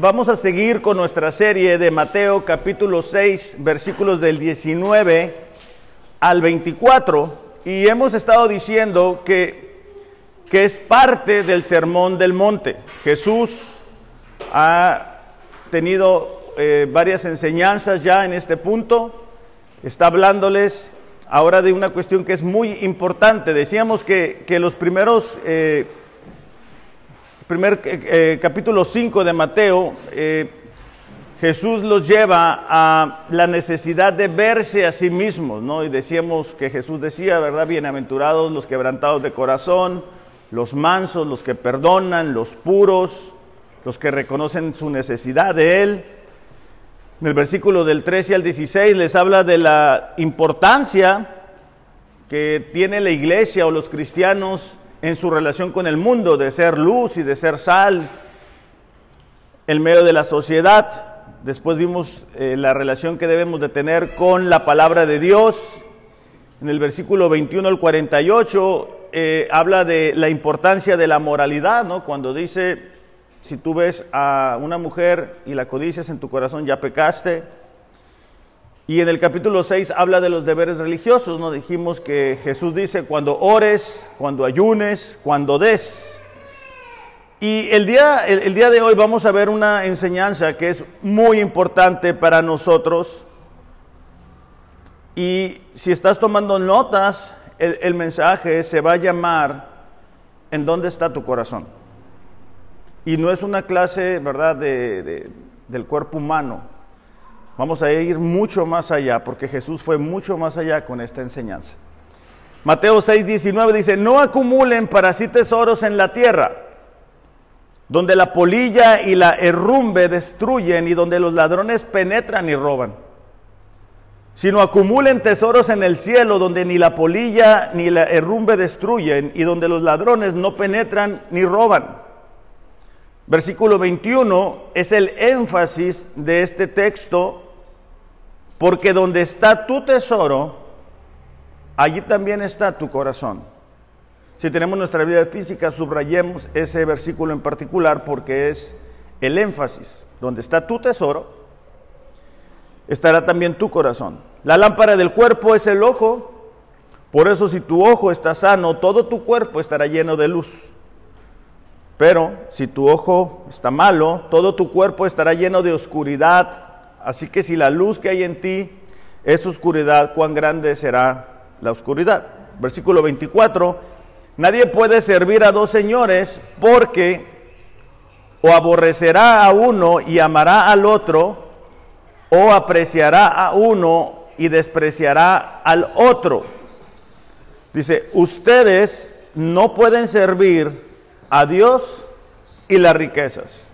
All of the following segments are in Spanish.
vamos a seguir con nuestra serie de Mateo capítulo 6, versículos del 19 al 24, y hemos estado diciendo que, que es parte del sermón del monte. Jesús ha tenido eh, varias enseñanzas ya en este punto, está hablándoles ahora de una cuestión que es muy importante. Decíamos que, que los primeros... Eh, primer eh, eh, capítulo 5 de Mateo, eh, Jesús los lleva a la necesidad de verse a sí mismos, ¿no? Y decíamos que Jesús decía, ¿verdad? Bienaventurados los quebrantados de corazón, los mansos, los que perdonan, los puros, los que reconocen su necesidad de Él. En el versículo del 13 al 16 les habla de la importancia que tiene la iglesia o los cristianos en su relación con el mundo, de ser luz y de ser sal en medio de la sociedad. Después vimos eh, la relación que debemos de tener con la palabra de Dios. En el versículo 21 al 48 eh, habla de la importancia de la moralidad, ¿no? Cuando dice, si tú ves a una mujer y la codicias en tu corazón, ya pecaste. Y en el capítulo 6 habla de los deberes religiosos, ¿no? Dijimos que Jesús dice cuando ores, cuando ayunes, cuando des. Y el día, el, día de hoy vamos a ver una enseñanza que es muy importante para nosotros. Y si estás tomando notas, el, mensaje se va a llamar ¿En dónde está tu corazón? Y no es una clase, ¿verdad?, del cuerpo humano Vamos a ir mucho más allá, porque Jesús fue mucho más allá con esta enseñanza. Mateo 6, 19 dice, no acumulen para sí tesoros en la tierra, donde la polilla y la herrumbe destruyen y donde los ladrones penetran y roban, sino acumulen tesoros en el cielo, donde ni la polilla ni la herrumbe destruyen y donde los ladrones no penetran ni roban. Versículo 21 es el énfasis de este texto porque donde está tu tesoro, allí también está tu corazón. Si tenemos nuestra vida física, subrayemos ese versículo en particular porque es el énfasis. Donde está tu tesoro, estará también tu corazón. La lámpara del cuerpo es el ojo. Por eso si tu ojo está sano, todo tu cuerpo estará lleno de luz. Pero si tu ojo está malo, todo tu cuerpo estará lleno de oscuridad. Así que si la luz que hay en ti es oscuridad, cuán grande será la oscuridad. Versículo 24, nadie puede servir a dos señores porque o aborrecerá a uno y amará al otro, o apreciará a uno y despreciará al otro. Dice, ustedes no pueden servir a Dios y las riquezas.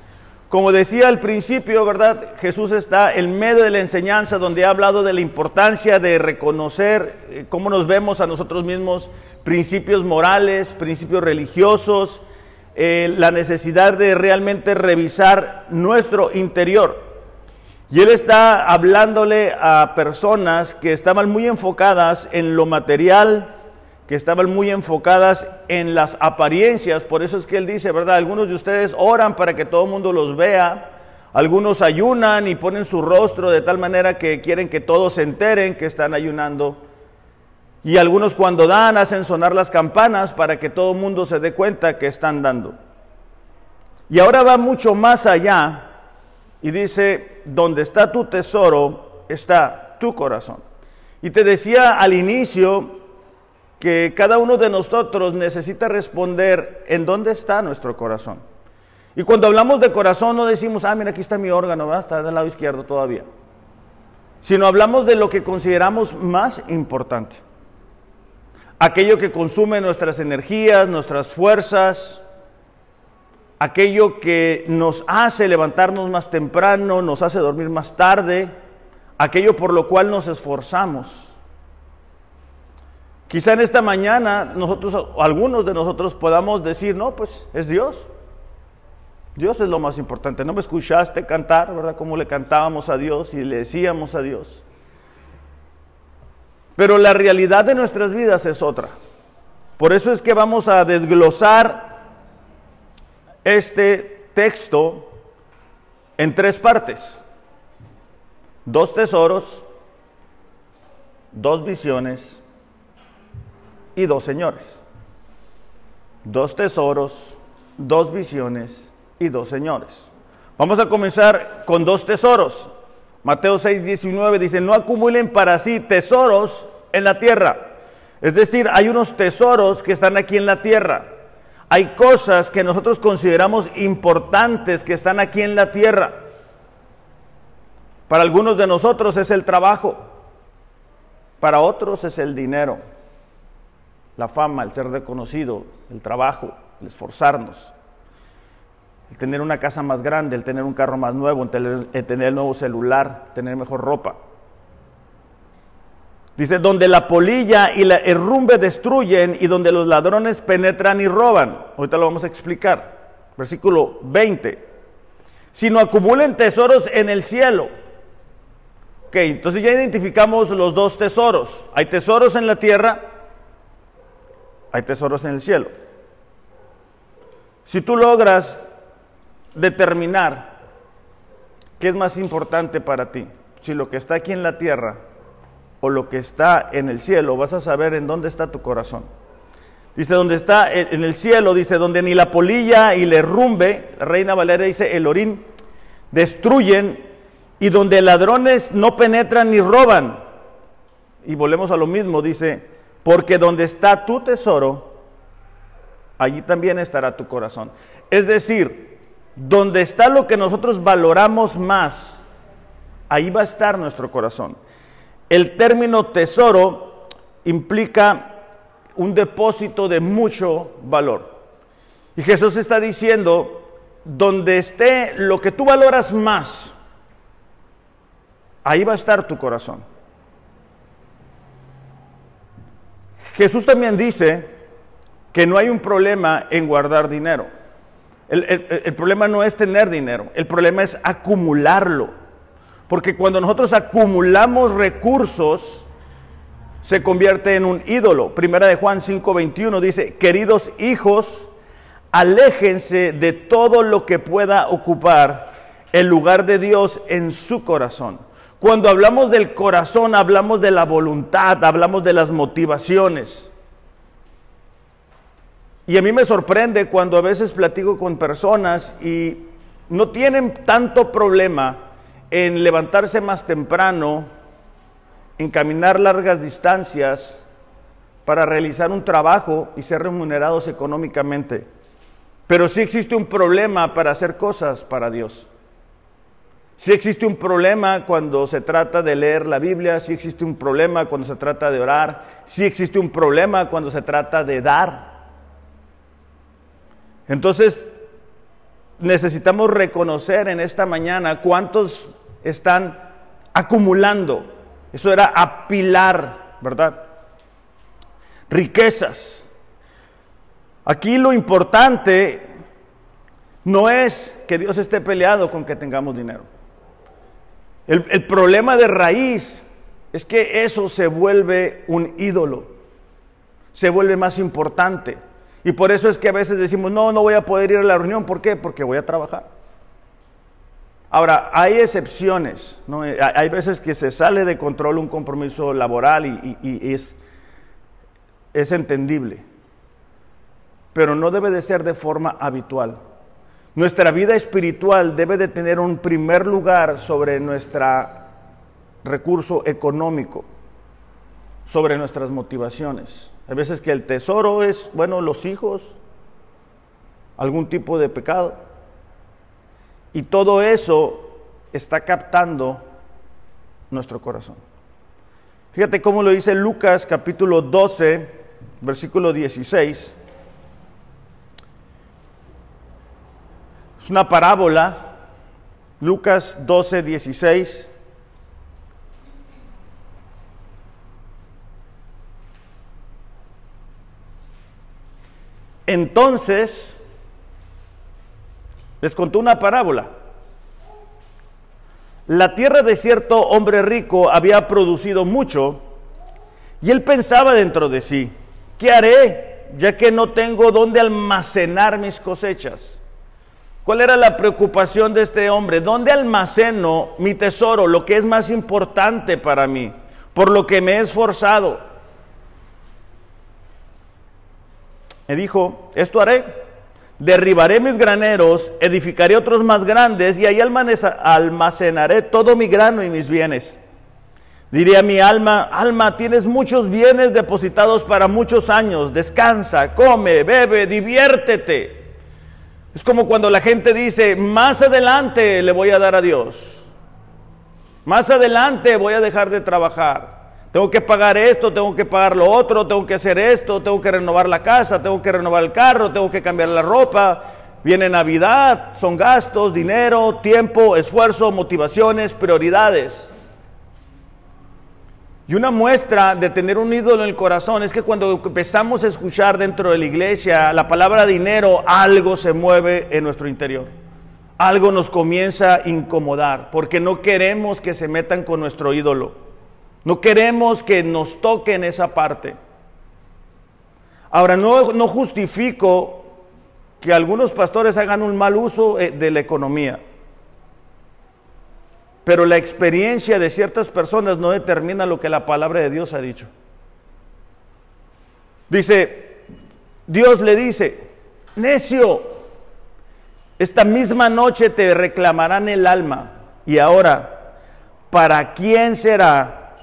Como decía al principio, ¿verdad? Jesús está en medio de la enseñanza donde ha hablado de la importancia de reconocer eh, cómo nos vemos a nosotros mismos, principios morales, principios religiosos, eh, la necesidad de realmente revisar nuestro interior. Y él está hablándole a personas que estaban muy enfocadas en lo material, que estaban muy enfocadas en las apariencias, por eso es que él dice, ¿verdad? Algunos de ustedes oran para que todo el mundo los vea, algunos ayunan y ponen su rostro de tal manera que quieren que todos se enteren que están ayunando. Y algunos cuando dan hacen sonar las campanas para que todo el mundo se dé cuenta que están dando. Y ahora va mucho más allá y dice, donde está tu tesoro, está tu corazón. Y te decía al inicio que cada uno de nosotros necesita responder en dónde está nuestro corazón. Y cuando hablamos de corazón no decimos, ah, mira, aquí está mi órgano, está del lado izquierdo todavía. Sino hablamos de lo que consideramos más importante. Aquello que consume nuestras energías, nuestras fuerzas, aquello que nos hace levantarnos más temprano, nos hace dormir más tarde, aquello por lo cual nos esforzamos. Quizá en esta mañana nosotros, algunos de nosotros podamos decir, no, pues es Dios. Dios es lo más importante. No me escuchaste cantar, ¿verdad? Como le cantábamos a Dios y le decíamos a Dios. Pero la realidad de nuestras vidas es otra. Por eso es que vamos a desglosar este texto en tres partes. Dos tesoros, dos visiones y dos señores. Dos tesoros, dos visiones y dos señores. Vamos a comenzar con dos tesoros. Mateo 6, 19 dice, no acumulen para sí tesoros en la tierra. Es decir, hay unos tesoros que están aquí en la tierra. Hay cosas que nosotros consideramos importantes que están aquí en la tierra. Para algunos de nosotros es el trabajo, para otros es el dinero, la fama, el ser reconocido, el trabajo, el esforzarnos, el tener una casa más grande, el tener un carro más nuevo, el tener, el nuevo celular, tener mejor ropa. Dice, donde la polilla y la herrumbe destruyen y donde los ladrones penetran y roban. Ahorita lo vamos a explicar. Versículo 20. Sino acumulen tesoros en el cielo. Ok, entonces ya identificamos los dos tesoros. Hay tesoros en la tierra, hay tesoros en el cielo. Si tú logras determinar qué es más importante para ti, si lo que está aquí en la tierra o lo que está en el cielo, vas a saber en dónde está tu corazón. Dice, donde está en el cielo, dice, donde ni la polilla y le rumbe, reina Valeria dice, el orín, destruyen, y donde ladrones no penetran ni roban. Y volvemos a lo mismo, dice, porque donde está tu tesoro, allí también estará tu corazón. Es decir, donde está lo que nosotros valoramos más, ahí va a estar nuestro corazón. El término tesoro implica un depósito de mucho valor. Y Jesús está diciendo, donde esté lo que tú valoras más, ahí va a estar tu corazón. Jesús también dice que no hay un problema en guardar dinero. El, problema no es tener dinero, el problema es acumularlo. Porque cuando nosotros acumulamos recursos, se convierte en un ídolo. Primera de Juan 5:21 dice, queridos hijos, aléjense de todo lo que pueda ocupar el lugar de Dios en su corazón. Cuando hablamos del corazón, hablamos de la voluntad, hablamos de las motivaciones. Y a mí me sorprende cuando a veces platico con personas y no tienen tanto problema en levantarse más temprano, en caminar largas distancias para realizar un trabajo y ser remunerados económicamente. Pero sí existe un problema para hacer cosas para Dios. Sí existe un problema cuando se trata de leer la Biblia, sí existe un problema cuando se trata de orar, sí existe un problema cuando se trata de dar. Entonces, necesitamos reconocer en esta mañana cuántos están acumulando. Eso era apilar, ¿verdad? Riquezas. Aquí lo importante no es que Dios esté peleado con que tengamos dinero. El, problema de raíz es que eso se vuelve un ídolo, se vuelve más importante. Y por eso es que a veces decimos, no, no voy a poder ir a la reunión. ¿Por qué? Porque voy a trabajar. Ahora, hay excepciones, ¿no? hay veces que se sale de control un compromiso laboral y, es, es entendible, pero no debe de ser de forma habitual. Nuestra vida espiritual debe de tener un primer lugar sobre nuestro recurso económico, sobre nuestras motivaciones. Hay veces que el tesoro es, bueno, los hijos, algún tipo de pecado. Y todo eso está captando nuestro corazón. Fíjate cómo lo dice Lucas capítulo 12, versículo 16. Es una parábola, Lucas 12, 16. Entonces, les contó una parábola. La tierra de cierto hombre rico había producido mucho y él pensaba dentro de sí, ¿qué haré ya que no tengo dónde almacenar mis cosechas? ¿Cuál era la preocupación de este hombre? ¿Dónde almaceno mi tesoro, lo que es más importante para mí, por lo que me he esforzado? Me dijo, esto haré, derribaré mis graneros, edificaré otros más grandes y ahí almacenaré todo mi grano y mis bienes. Diría mi alma, alma, tienes muchos bienes depositados para muchos años, descansa, come, bebe, diviértete. Es como cuando la gente dice, más adelante le voy a dar a Dios. Más adelante voy a dejar de trabajar. Tengo que pagar esto, tengo que pagar lo otro, tengo que hacer esto, tengo que renovar la casa, tengo que renovar el carro, tengo que cambiar la ropa. Viene Navidad, son gastos, dinero, tiempo, esfuerzo, motivaciones, prioridades. Y una muestra de tener un ídolo en el corazón es que cuando empezamos a escuchar dentro de la iglesia la palabra dinero, algo se mueve en nuestro interior. Algo nos comienza a incomodar porque no queremos que se metan con nuestro ídolo. No queremos que nos toquen esa parte. Ahora, no, no justifico que algunos pastores hagan un mal uso eh, de la economía pero la experiencia de ciertas personas no determina lo que la palabra de Dios ha dicho. Dice, Dios le dice, necio, esta misma noche te reclamarán el alma y ahora, ¿para quién será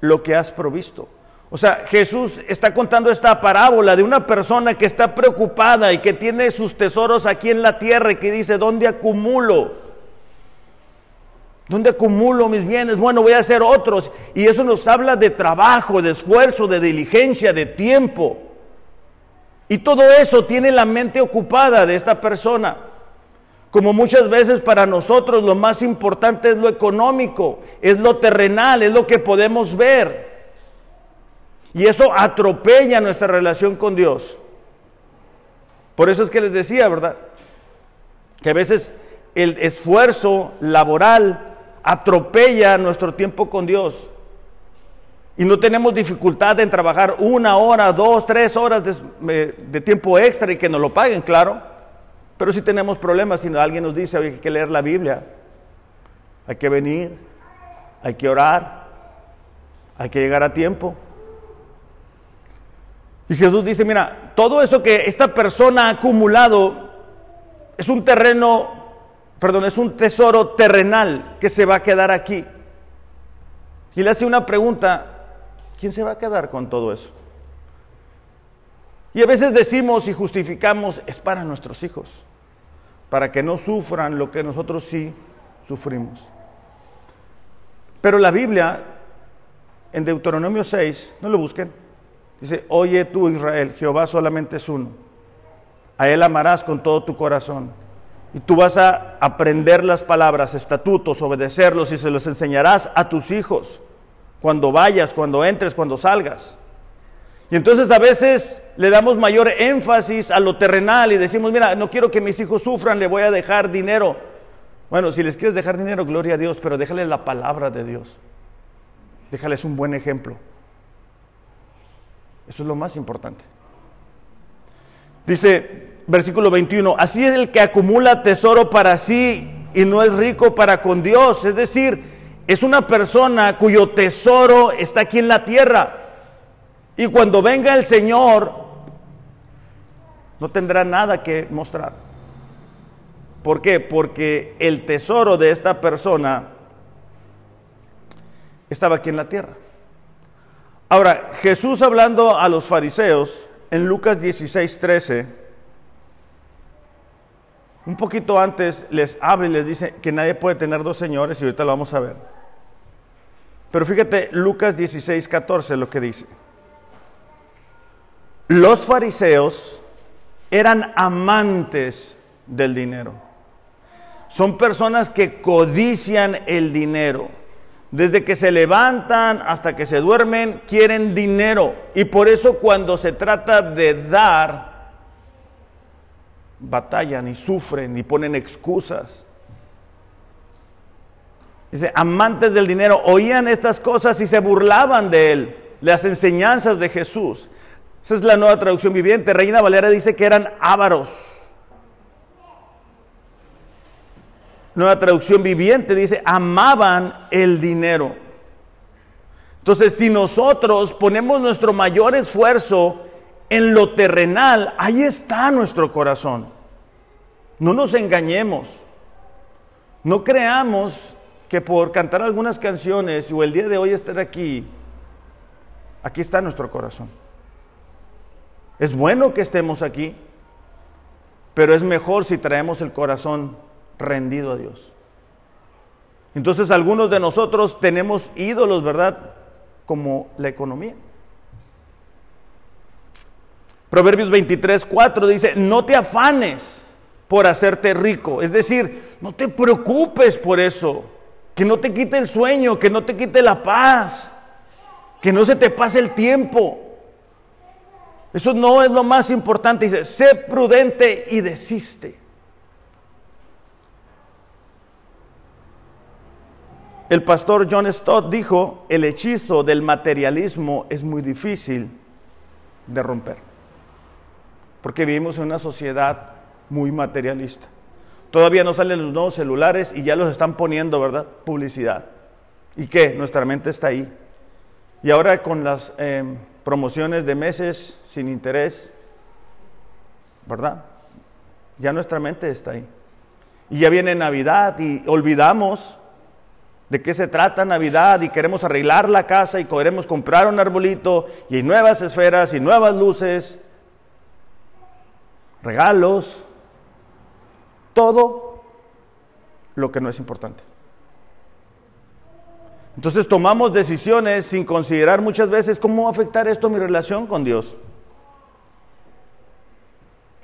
lo que has provisto? O sea, Jesús está contando esta parábola de una persona que está preocupada y que tiene sus tesoros aquí en la tierra y que dice, ¿dónde acumulo? ¿Dónde acumulo mis bienes? Bueno, voy a hacer otros. Y eso nos habla de trabajo, de esfuerzo, de diligencia, de tiempo. Y todo eso tiene la mente ocupada de esta persona. Como muchas veces para nosotros lo más importante es lo económico, es lo terrenal, es lo que podemos ver. Y eso atropella nuestra relación con Dios. Por eso es que les decía, ¿verdad? Que a veces el esfuerzo laboral atropella nuestro tiempo con Dios. Y no tenemos dificultad en trabajar una hora, dos, tres horas de, tiempo extra y que nos lo paguen, claro. Pero si tenemos problemas, si alguien nos dice, hay que leer la Biblia, hay que venir, hay que orar, hay que llegar a tiempo. Y Jesús dice, mira, todo eso que esta persona ha acumulado es un terreno perdón, es un tesoro terrenal que se va a quedar aquí. Y le hace una pregunta, ¿quién se va a quedar con todo eso? Y a veces decimos y justificamos, es para nuestros hijos, para que no sufran lo que nosotros sí sufrimos. Pero la Biblia, en Deuteronomio 6, no lo busquen, dice, oye tú Israel, Jehová solamente es uno, a él amarás con todo tu corazón y tú vas a aprender las palabras, estatutos, obedecerlos y se los enseñarás a tus hijos cuando vayas, cuando entres, cuando salgas. Y entonces a veces le damos mayor énfasis a lo terrenal y decimos, mira, no quiero que mis hijos sufran, le voy a dejar dinero. Bueno, si les quieres dejar dinero, gloria a Dios, pero déjales la palabra de Dios. Déjales un buen ejemplo. Eso es lo más importante. Dice, versículo 21, así es el que acumula tesoro para sí y no es rico para con Dios. Es decir, es una persona cuyo tesoro está aquí en la tierra. Y cuando venga el Señor, no tendrá nada que mostrar. ¿Por qué? Porque el tesoro de esta persona estaba aquí en la tierra. Ahora, Jesús hablando a los fariseos en Lucas 16, 13, un poquito antes les habla y les dice que nadie puede tener dos señores y ahorita lo vamos a ver. Pero fíjate Lucas 16, 14 lo que dice. Los fariseos eran amantes del dinero. Son personas que codician el dinero. Desde que se levantan hasta que se duermen, quieren dinero. Y por eso cuando se trata de dar, batallan y sufren y ponen excusas. Dice, amantes del dinero, oían estas cosas y se burlaban de él, las enseñanzas de Jesús. Esa es la nueva traducción viviente. Reina Valera dice que eran ávaros. nueva traducción viviente, dice, amaban el dinero. Entonces, si nosotros ponemos nuestro mayor esfuerzo en lo terrenal, ahí está nuestro corazón. No nos engañemos. No creamos que por cantar algunas canciones o el día de hoy estar aquí, aquí está nuestro corazón. Es bueno que estemos aquí, pero es mejor si traemos el corazón rendido a Dios. Entonces algunos de nosotros tenemos ídolos, ¿verdad? Como la economía. Proverbios 23, 4 dice, no te afanes por hacerte rico. Es decir, no te preocupes por eso. Que no te quite el sueño, que no te quite la paz, que no se te pase el tiempo. Eso no es lo más importante. Dice, sé prudente y desiste. El pastor John Stott dijo, el hechizo del materialismo es muy difícil de romper, porque vivimos en una sociedad muy materialista. Todavía no salen los nuevos celulares y ya los están poniendo, ¿verdad? Publicidad. ¿Y qué? Nuestra mente está ahí. Y ahora con las em, promociones de meses sin interés, ¿verdad? Ya nuestra mente está ahí. Y ya viene Navidad y olvidamos de qué se trata Navidad y queremos arreglar la casa y queremos comprar un arbolito y nuevas esferas y nuevas luces, regalos, todo lo que no es importante. Entonces tomamos decisiones sin considerar muchas veces cómo va a afectar esto mi relación con Dios.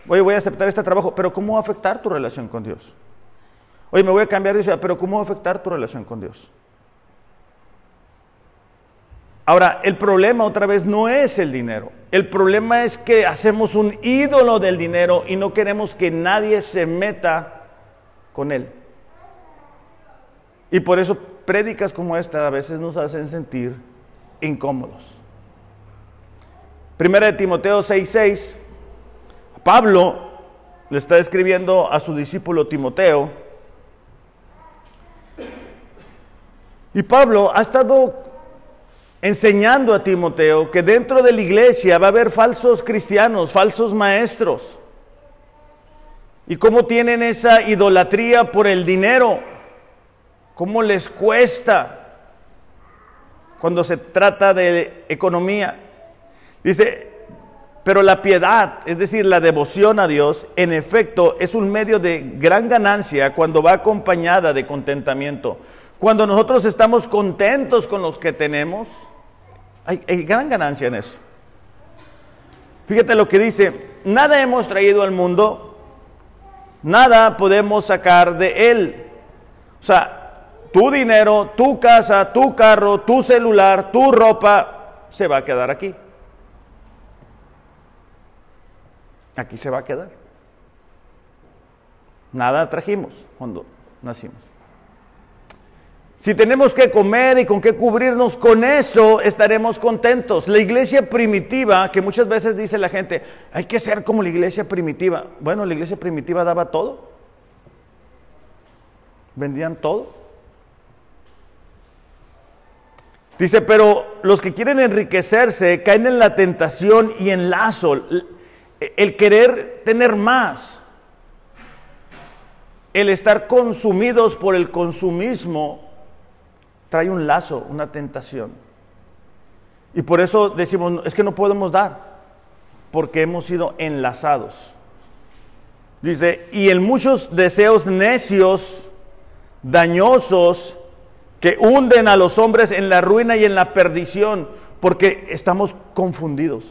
Oye, voy a aceptar este trabajo, pero ¿cómo va a afectar tu relación con Dios? Oye, me voy a cambiar de ciudad, pero ¿cómo va a afectar tu relación con Dios? Ahora, el problema otra vez no es el dinero. El problema es que hacemos un ídolo del dinero y no queremos que nadie se meta con él. Y por eso prédicas como esta a veces nos hacen sentir incómodos. Primera de Timoteo 6:6, Pablo le está escribiendo a su discípulo Timoteo. Y Pablo ha estado enseñando a Timoteo que dentro de la iglesia va a haber falsos cristianos, falsos maestros. Y cómo tienen esa idolatría por el dinero, cómo les cuesta cuando se trata de economía. Dice, pero la piedad, es decir, la devoción a Dios, en efecto, es un medio de gran ganancia cuando va acompañada de contentamiento. Cuando nosotros estamos contentos con los que tenemos, hay, gran ganancia en eso. Fíjate lo que dice, nada hemos traído al mundo, nada podemos sacar de él. O sea, tu dinero, tu casa, tu carro, tu celular, tu ropa, se va a quedar aquí. Aquí se va a quedar. Nada trajimos cuando nacimos. Si tenemos que comer y con qué cubrirnos, con eso estaremos contentos. La iglesia primitiva, que muchas veces dice la gente, hay que ser como la iglesia primitiva. Bueno, la iglesia primitiva daba todo. Vendían todo. Dice, pero los que quieren enriquecerse caen en la tentación y en lazo, el querer tener más, el estar consumidos por el consumismo trae un lazo, una tentación. Y por eso decimos, es que no podemos dar, porque hemos sido enlazados. Dice, y en muchos deseos necios, dañosos, que hunden a los hombres en la ruina y en la perdición, porque estamos confundidos.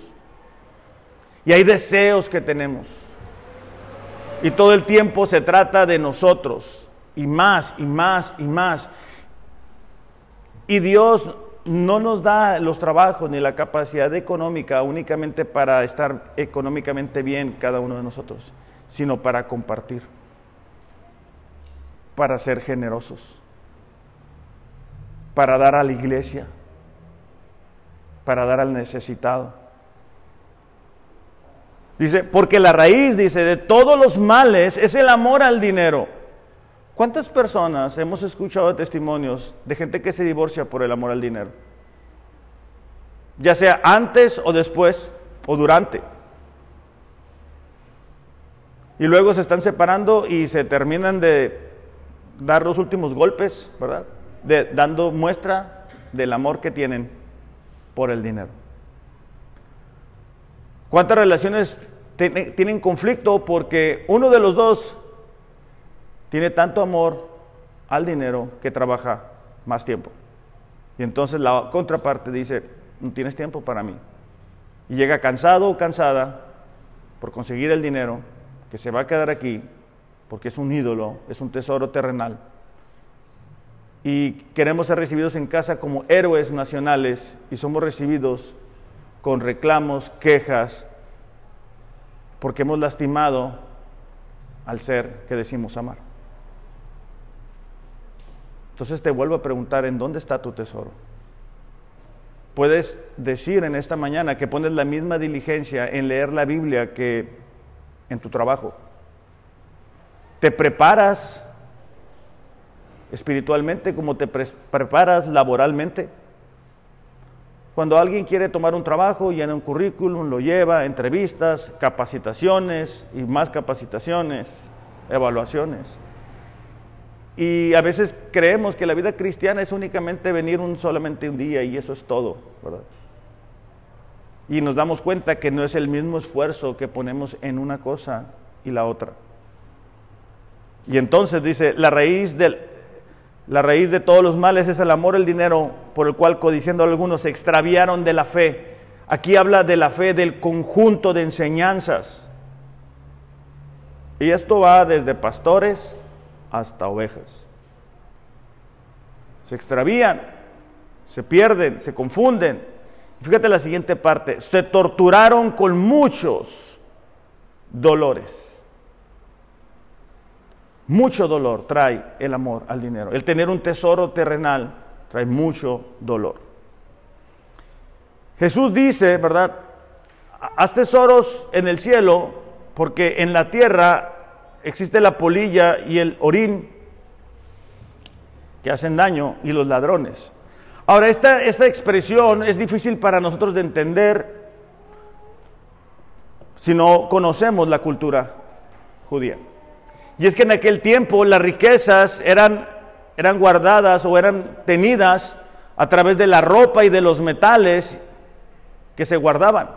Y hay deseos que tenemos. Y todo el tiempo se trata de nosotros. Y más, y más, y más. Y Dios no nos da los trabajos ni la capacidad económica únicamente para estar económicamente bien cada uno de nosotros, sino para compartir, para ser generosos, para dar a la iglesia, para dar al necesitado. Dice, porque la raíz, dice, de todos los males es el amor al dinero ¿Cuántas personas hemos escuchado testimonios de gente que se divorcia por el amor al dinero? Ya sea antes o después o durante. Y luego se están separando y se terminan de dar los últimos golpes, ¿verdad? De, dando muestra del amor que tienen por el dinero. ¿Cuántas relaciones tienen conflicto porque uno de los dos tiene tanto amor al dinero que trabaja más tiempo? Y entonces la contraparte dice, no tienes tiempo para mí. Y llega cansado o cansada por conseguir el dinero, que se va a quedar aquí porque es un ídolo, es un tesoro terrenal. Y queremos ser recibidos en casa como héroes nacionales y somos recibidos con reclamos, quejas, porque hemos lastimado al ser que decimos amar. Entonces te vuelvo a preguntar, ¿en dónde está tu tesoro? Puedes decir en esta mañana que pones la misma diligencia en leer la Biblia que en tu trabajo. Te preparas espiritualmente como te preparas laboralmente. Cuando alguien quiere tomar un trabajo, llena un currículum, lo lleva, entrevistas, capacitaciones y más capacitaciones, evaluaciones. Y a veces creemos que la vida cristiana es únicamente venir un, solamente un día y eso es todo, ¿verdad? Y nos damos cuenta que no es el mismo esfuerzo que ponemos en una cosa y la otra. Y entonces dice, la raíz del, la raíz de todos los males es el amor al dinero, por el cual codiciando algunos se extraviaron de la fe. Aquí habla de la fe del conjunto de enseñanzas. Y esto va desde pastores hasta ovejas. Se extravían, se pierden, se confunden. Fíjate la siguiente parte, se torturaron con muchos dolores. Mucho dolor trae el amor al dinero. El tener un tesoro terrenal trae mucho dolor. Jesús dice, ¿verdad? Haz tesoros en el cielo porque en la tierra existe la polilla y el orín que hacen daño y los ladrones. Ahora, esta, esta expresión es difícil para nosotros de entender si no conocemos la cultura judía. Y es que en aquel tiempo las riquezas eran, eran guardadas o eran tenidas a través de la ropa y de los metales que se guardaban.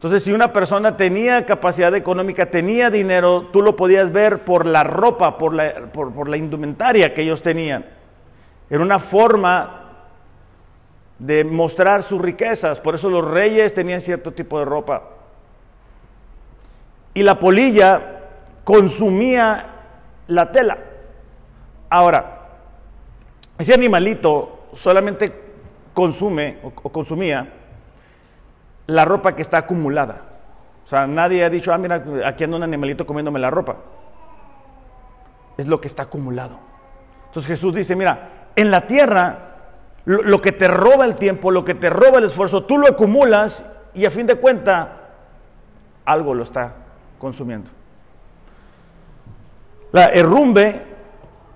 Entonces, si una persona tenía capacidad económica, tenía dinero, tú lo podías ver por la ropa, por la, indumentaria que ellos tenían. Era una forma de mostrar sus riquezas. Por eso los reyes tenían cierto tipo de ropa. Y la polilla consumía la tela. Ahora, ese animalito solamente consume o, consumía la ropa que está acumulada. O sea, nadie ha dicho, ah, mira, aquí anda un animalito comiéndome la ropa. Es lo que está acumulado. Entonces Jesús dice, mira, en la tierra, lo, que te roba el tiempo, lo que te roba el esfuerzo, tú lo acumulas y a fin de cuenta algo lo está consumiendo. La herrumbe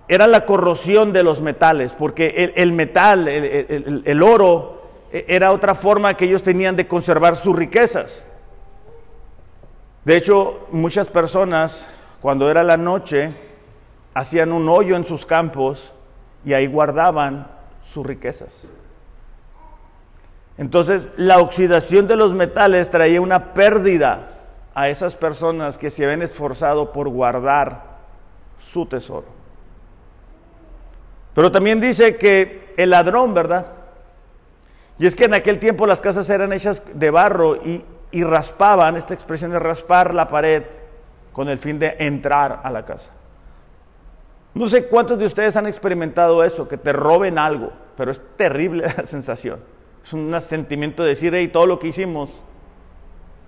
era la corrosión de los metales, porque el, metal, el, oro, e, era otra forma que ellos tenían de conservar sus riquezas. De hecho, muchas personas, cuando era la noche, hacían un hoyo en sus campos y ahí guardaban sus riquezas. Entonces, la oxidación de los metales traía una pérdida a esas personas que se habían esforzado por guardar su tesoro. Pero también dice que el ladrón, ¿verdad? Y es que en aquel tiempo las casas eran hechas de barro y, raspaban, esta expresión de raspar la pared con el fin de entrar a la casa. No sé cuántos de ustedes han experimentado eso, que te roben algo, pero es terrible la sensación. Es un sentimiento de decir, hey, todo lo que hicimos,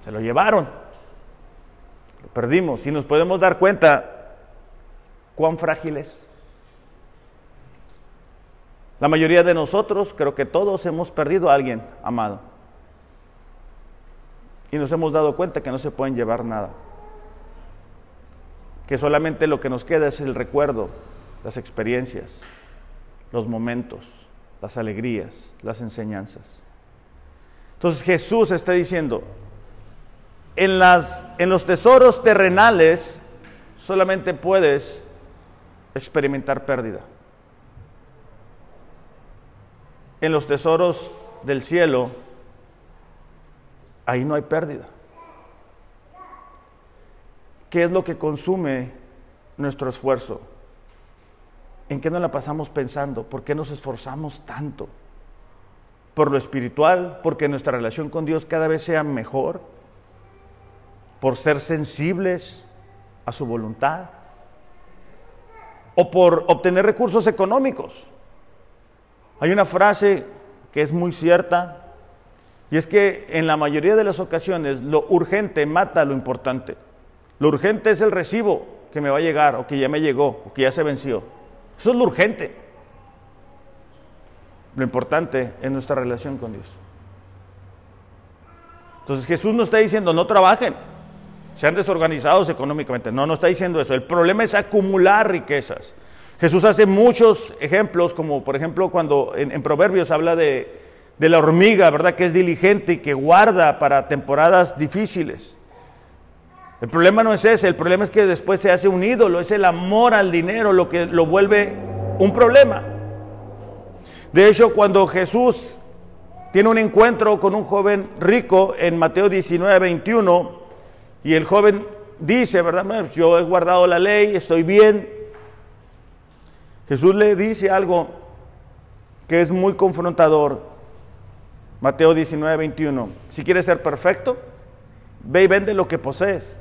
se lo llevaron, lo perdimos. Y nos podemos dar cuenta cuán frágil es. La mayoría de nosotros, creo que todos hemos perdido a alguien amado. Y nos hemos dado cuenta que no se pueden llevar nada. que solamente lo que nos queda es el recuerdo, las experiencias, los momentos, las alegrías, las enseñanzas. Entonces Jesús está diciendo, en, las, en los tesoros terrenales solamente puedes experimentar pérdida. En los tesoros del cielo, ahí no hay pérdida. ¿Qué es lo que consume nuestro esfuerzo? ¿En qué nos la pasamos pensando? ¿Por qué nos esforzamos tanto? ¿Por lo espiritual? ¿Porque nuestra relación con Dios cada vez sea mejor? ¿Por ser sensibles a su voluntad? ¿O por obtener recursos económicos? Hay una frase que es muy cierta y es que en la mayoría de las ocasiones lo urgente mata lo importante. Lo urgente es el recibo que me va a llegar o que ya me llegó o que ya se venció. Eso es lo urgente. Lo importante es nuestra relación con Dios. Entonces Jesús no está diciendo no trabajen, sean desorganizados económicamente. No, no está diciendo eso. El problema es acumular riquezas. Jesús hace muchos ejemplos, como por ejemplo cuando en, Proverbios habla de, de la hormiga, ¿verdad? Que es diligente y que guarda para temporadas difíciles. El problema no es ese, el problema es que después se hace un ídolo, es el amor al dinero lo que lo vuelve un problema. De hecho, cuando Jesús tiene un encuentro con un joven rico en Mateo 19, 21, y el joven dice, ¿verdad? Yo he guardado la ley, estoy bien. Jesús le dice algo que es muy confrontador. Mateo 19, 21. Si quieres ser perfecto, ve y vende lo que posees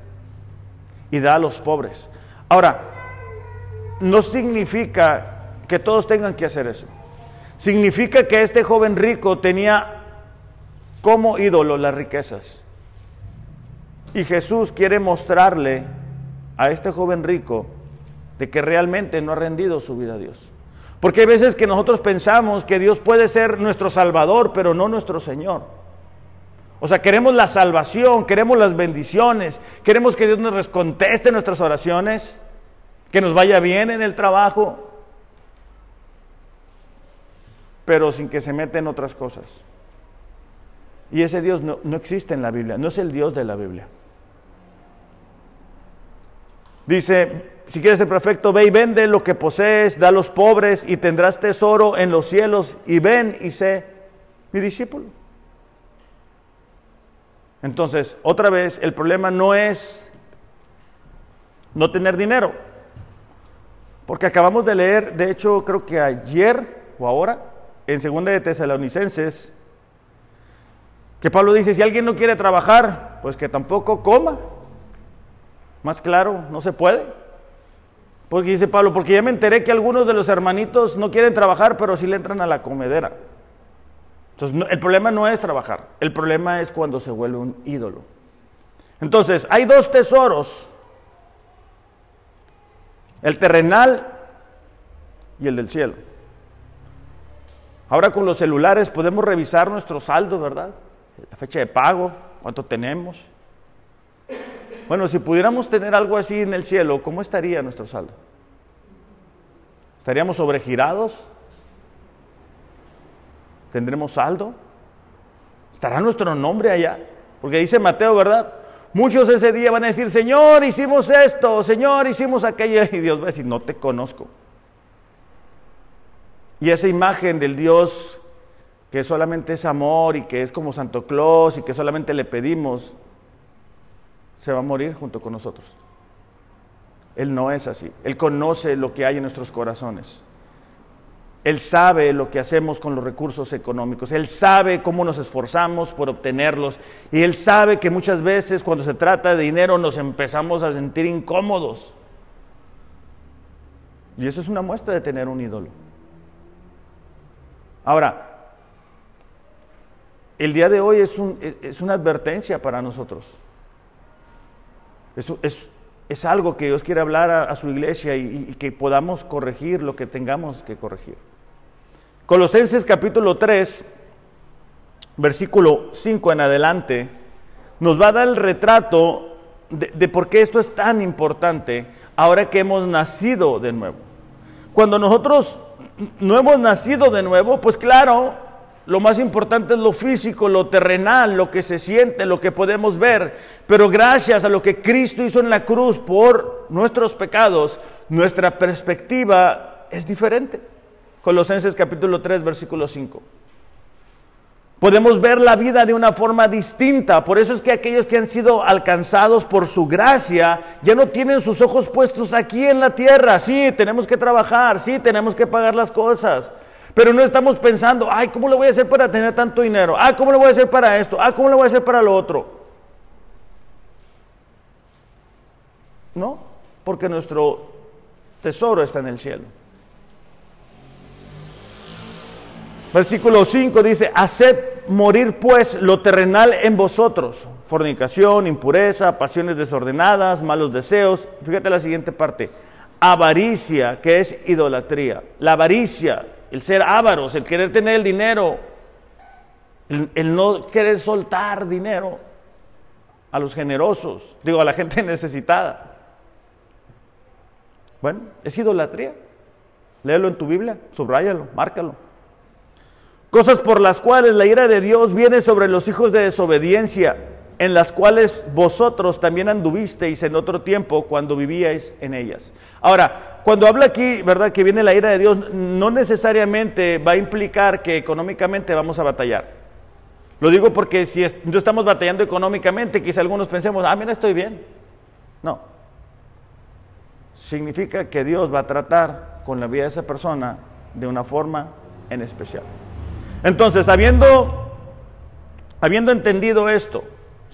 y da a los pobres. Ahora, no significa que todos tengan que hacer eso. Significa que este joven rico tenía como ídolo las riquezas. Y Jesús quiere mostrarle a este joven rico de que realmente no ha rendido su vida a Dios. Porque hay veces que nosotros pensamos que Dios puede ser nuestro Salvador, pero no nuestro Señor. O sea, queremos la salvación, queremos las bendiciones, queremos que Dios nos conteste nuestras oraciones, que nos vaya bien en el trabajo, pero sin que se meta en otras cosas. Y ese Dios no, no existe en la Biblia, no es el Dios de la Biblia. Dice, si quieres ser perfecto, ve y vende lo que posees, da a los pobres y tendrás tesoro en los cielos y ven y sé mi discípulo. Entonces, otra vez, el problema no es no tener dinero. Porque acabamos de leer, de hecho, creo que ayer o ahora, en segunda de Tesalonicenses, que Pablo dice, si alguien no quiere trabajar, pues que tampoco coma. Más claro, no se puede. Porque dice Pablo, porque ya me enteré que algunos de los hermanitos no quieren trabajar, pero sí le entran a la comedera. Entonces, el problema no es trabajar, el problema es cuando se vuelve un ídolo. Entonces, hay dos tesoros, el terrenal y el del cielo. Ahora con los celulares podemos revisar nuestro saldo, ¿verdad? La fecha de pago, cuánto tenemos. Bueno, si pudiéramos tener algo así en el cielo, ¿cómo estaría nuestro saldo? ¿Estaríamos sobregirados? ¿Tendremos saldo? ¿Estará nuestro nombre allá? Porque dice Mateo, ¿verdad? Muchos ese día van a decir, Señor, hicimos esto, Señor, hicimos aquello. Y Dios va a decir, no te conozco. Y esa imagen del Dios que solamente es amor y que es como Santo Claus y que solamente le pedimos, se va a morir junto con nosotros. Él no es así. Él conoce lo que hay en nuestros corazones. Él sabe lo que hacemos con los recursos económicos, Él sabe cómo nos esforzamos por obtenerlos y Él sabe que muchas veces cuando se trata de dinero nos empezamos a sentir incómodos. Y eso es una muestra de tener un ídolo. Ahora, el día de hoy es, es una advertencia para nosotros. Es, es, algo que Dios quiere hablar a, su iglesia y que podamos corregir lo que tengamos que corregir. Colosenses capítulo 3, versículo 5 en adelante, nos va a dar el retrato de, por qué esto es tan importante. ahora que hemos nacido de nuevo. Cuando nosotros no hemos nacido de nuevo, pues claro, lo más importante es lo físico, lo terrenal, lo que se siente, lo que podemos ver. Pero gracias a lo que Cristo hizo en la cruz por nuestros pecados, nuestra perspectiva es diferente. Colosenses capítulo 3, versículo 5. Podemos ver la vida de una forma distinta. Por eso es que aquellos que han sido alcanzados por su gracia ya no tienen sus ojos puestos aquí en la tierra. Sí, tenemos que trabajar, sí, tenemos que pagar las cosas. Pero no estamos pensando, ay, ¿cómo lo voy a hacer para tener tanto dinero? Ah, ¿cómo lo voy a hacer para esto? Ah, ¿cómo lo voy a hacer para lo otro? No, porque nuestro tesoro está en el cielo. Versículo 5 dice, haced morir pues lo terrenal en vosotros, fornicación, impureza, pasiones desordenadas, malos deseos. Fíjate la siguiente parte, avaricia, que es idolatría. La avaricia, el ser ávaros, el querer tener el dinero, el, el no querer soltar dinero a los generosos, digo, a la gente necesitada. Bueno, es idolatría. Léelo en tu Biblia, subráyalo, márcalo. Cosas por las cuales la ira de Dios viene sobre los hijos de desobediencia, en las cuales vosotros también anduvisteis en otro tiempo cuando vivíais en ellas. Ahora, cuando habla aquí, ¿verdad?, que viene la ira de Dios, no necesariamente va a implicar que económicamente vamos a batallar. Lo digo porque si no estamos batallando económicamente, quizá algunos pensemos, ah, mira, estoy bien. No. Significa que Dios va a tratar con la vida de esa persona de una forma en especial. Entonces, habiendo, habiendo entendido esto,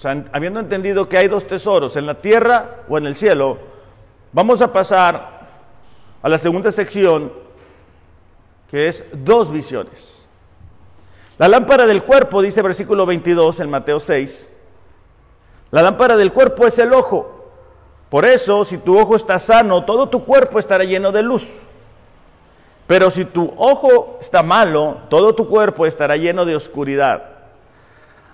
sea, habiendo entendido que hay dos tesoros, en la tierra o en el cielo, vamos a pasar a la segunda sección, que es dos visiones. La lámpara del cuerpo, dice versículo 22 en Mateo 6, la lámpara del cuerpo es el ojo. Por eso, si tu ojo está sano, todo tu cuerpo estará lleno de luz. Pero si tu ojo está malo, todo tu cuerpo estará lleno de oscuridad.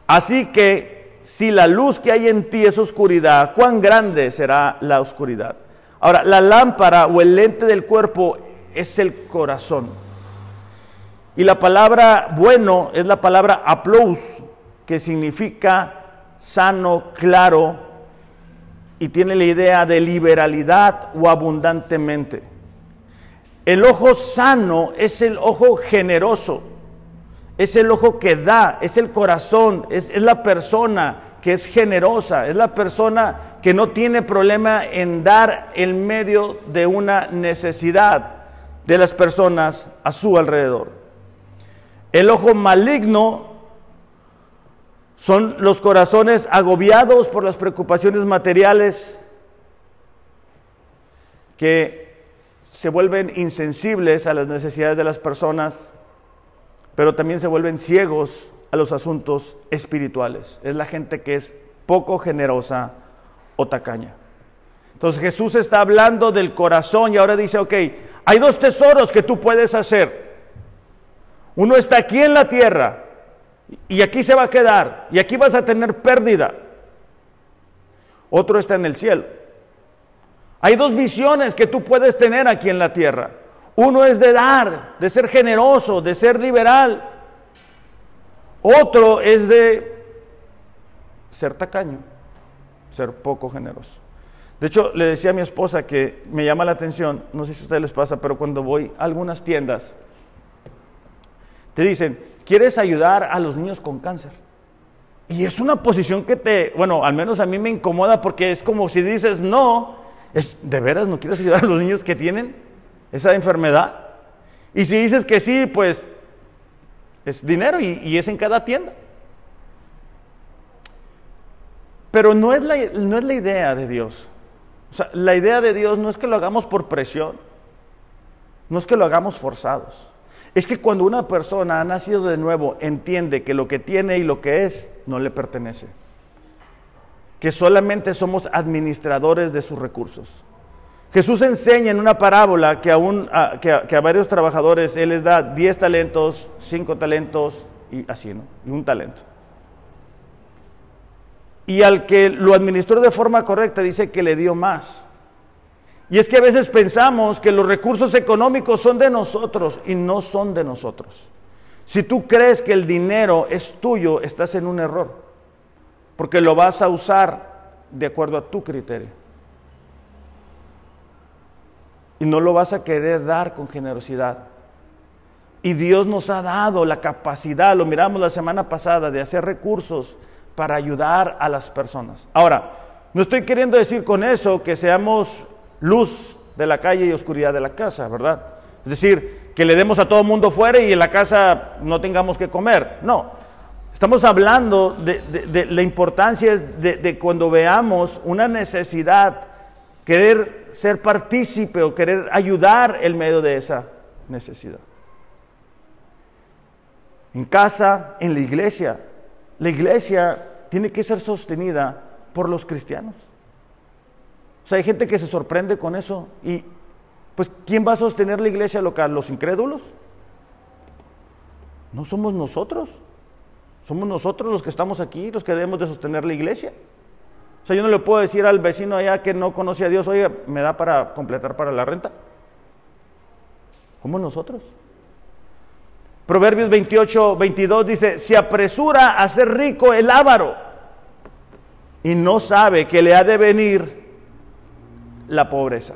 Así que si la luz que hay en ti es oscuridad, ¿cuán grande será la oscuridad? Ahora, la lámpara o el lente del cuerpo es el corazón. Y la palabra bueno es la palabra aplaus, que significa sano, claro, y tiene la idea de liberalidad o abundantemente. El ojo sano es el ojo generoso, es el ojo que da, es el corazón, es, la persona que es generosa, es la persona que no tiene problema en dar en medio de una necesidad de las personas a su alrededor. El ojo maligno son los corazones agobiados por las preocupaciones materiales que se vuelven insensibles a las necesidades de las personas, pero también se vuelven ciegos a los asuntos espirituales. Es la gente que es poco generosa o tacaña. Entonces Jesús está hablando del corazón y ahora dice, ok, hay dos tesoros que tú puedes hacer. Uno está aquí en la tierra y aquí se va a quedar y aquí vas a tener pérdida. Otro está en el cielo. Hay dos visiones que tú puedes tener aquí en la tierra. Uno es de dar, de ser generoso, de ser liberal. Otro es de ser tacaño, ser poco generoso. De hecho, le decía a mi esposa que me llama la atención, no sé si a ustedes les pasa, pero cuando voy a algunas tiendas, te dicen, ¿quieres ayudar a los niños con cáncer? Y es una posición que te, bueno, al menos a mí me incomoda porque es como si dices no ¿De veras no quieres ayudar a los niños que tienen esa enfermedad? Y si dices que sí, pues es dinero y, es en cada tienda. Pero no es, la, no es la idea de Dios. O sea, la idea de Dios no es que lo hagamos por presión, no es que lo hagamos forzados. Es que cuando una persona ha nacido de nuevo, entiende que lo que tiene y lo que es no le pertenece que solamente somos administradores de sus recursos. Jesús enseña en una parábola que a, que, a, varios trabajadores Él les da 10 talentos, 5 talentos y así, ¿no? Y un talento. Y al que lo administró de forma correcta dice que le dio más. Y es que a veces pensamos que los recursos económicos son de nosotros y no son de nosotros. Si tú crees que el dinero es tuyo, estás en un error, porque lo vas a usar de acuerdo a tu criterio. Y no lo vas a querer dar con generosidad. Y Dios nos ha dado la capacidad, lo miramos la semana pasada, de hacer recursos para ayudar a las personas. Ahora, no estoy queriendo decir con eso que seamos luz de la calle y oscuridad de la casa, ¿verdad? Es decir, que le demos a todo el mundo fuera y en la casa no tengamos que comer. No, estamos hablando de, la importancia de, cuando veamos una necesidad, querer ser partícipe o querer ayudar en medio de esa necesidad. En casa, en la iglesia. La iglesia tiene que ser sostenida por los cristianos. O sea, hay gente que se sorprende con eso. Y, pues, ¿quién va a sostener la iglesia local? ¿Los incrédulos? No somos nosotros. Somos nosotros los que estamos aquí, los que debemos de sostener la iglesia. O sea, yo no le puedo decir al vecino allá que no conoce a Dios, oye, ¿me da para completar para la renta? Somos nosotros. Proverbios 28, 22 dice, se apresura a ser rico el avaro y no sabe que le ha de venir la pobreza.